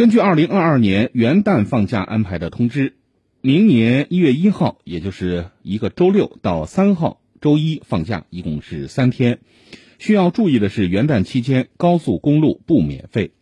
根据二零二二年元旦放假安排的通知明年一月一号也就是一个周六到三号周一放假一共是三天。需要注意的是元旦期间高速公路不免费。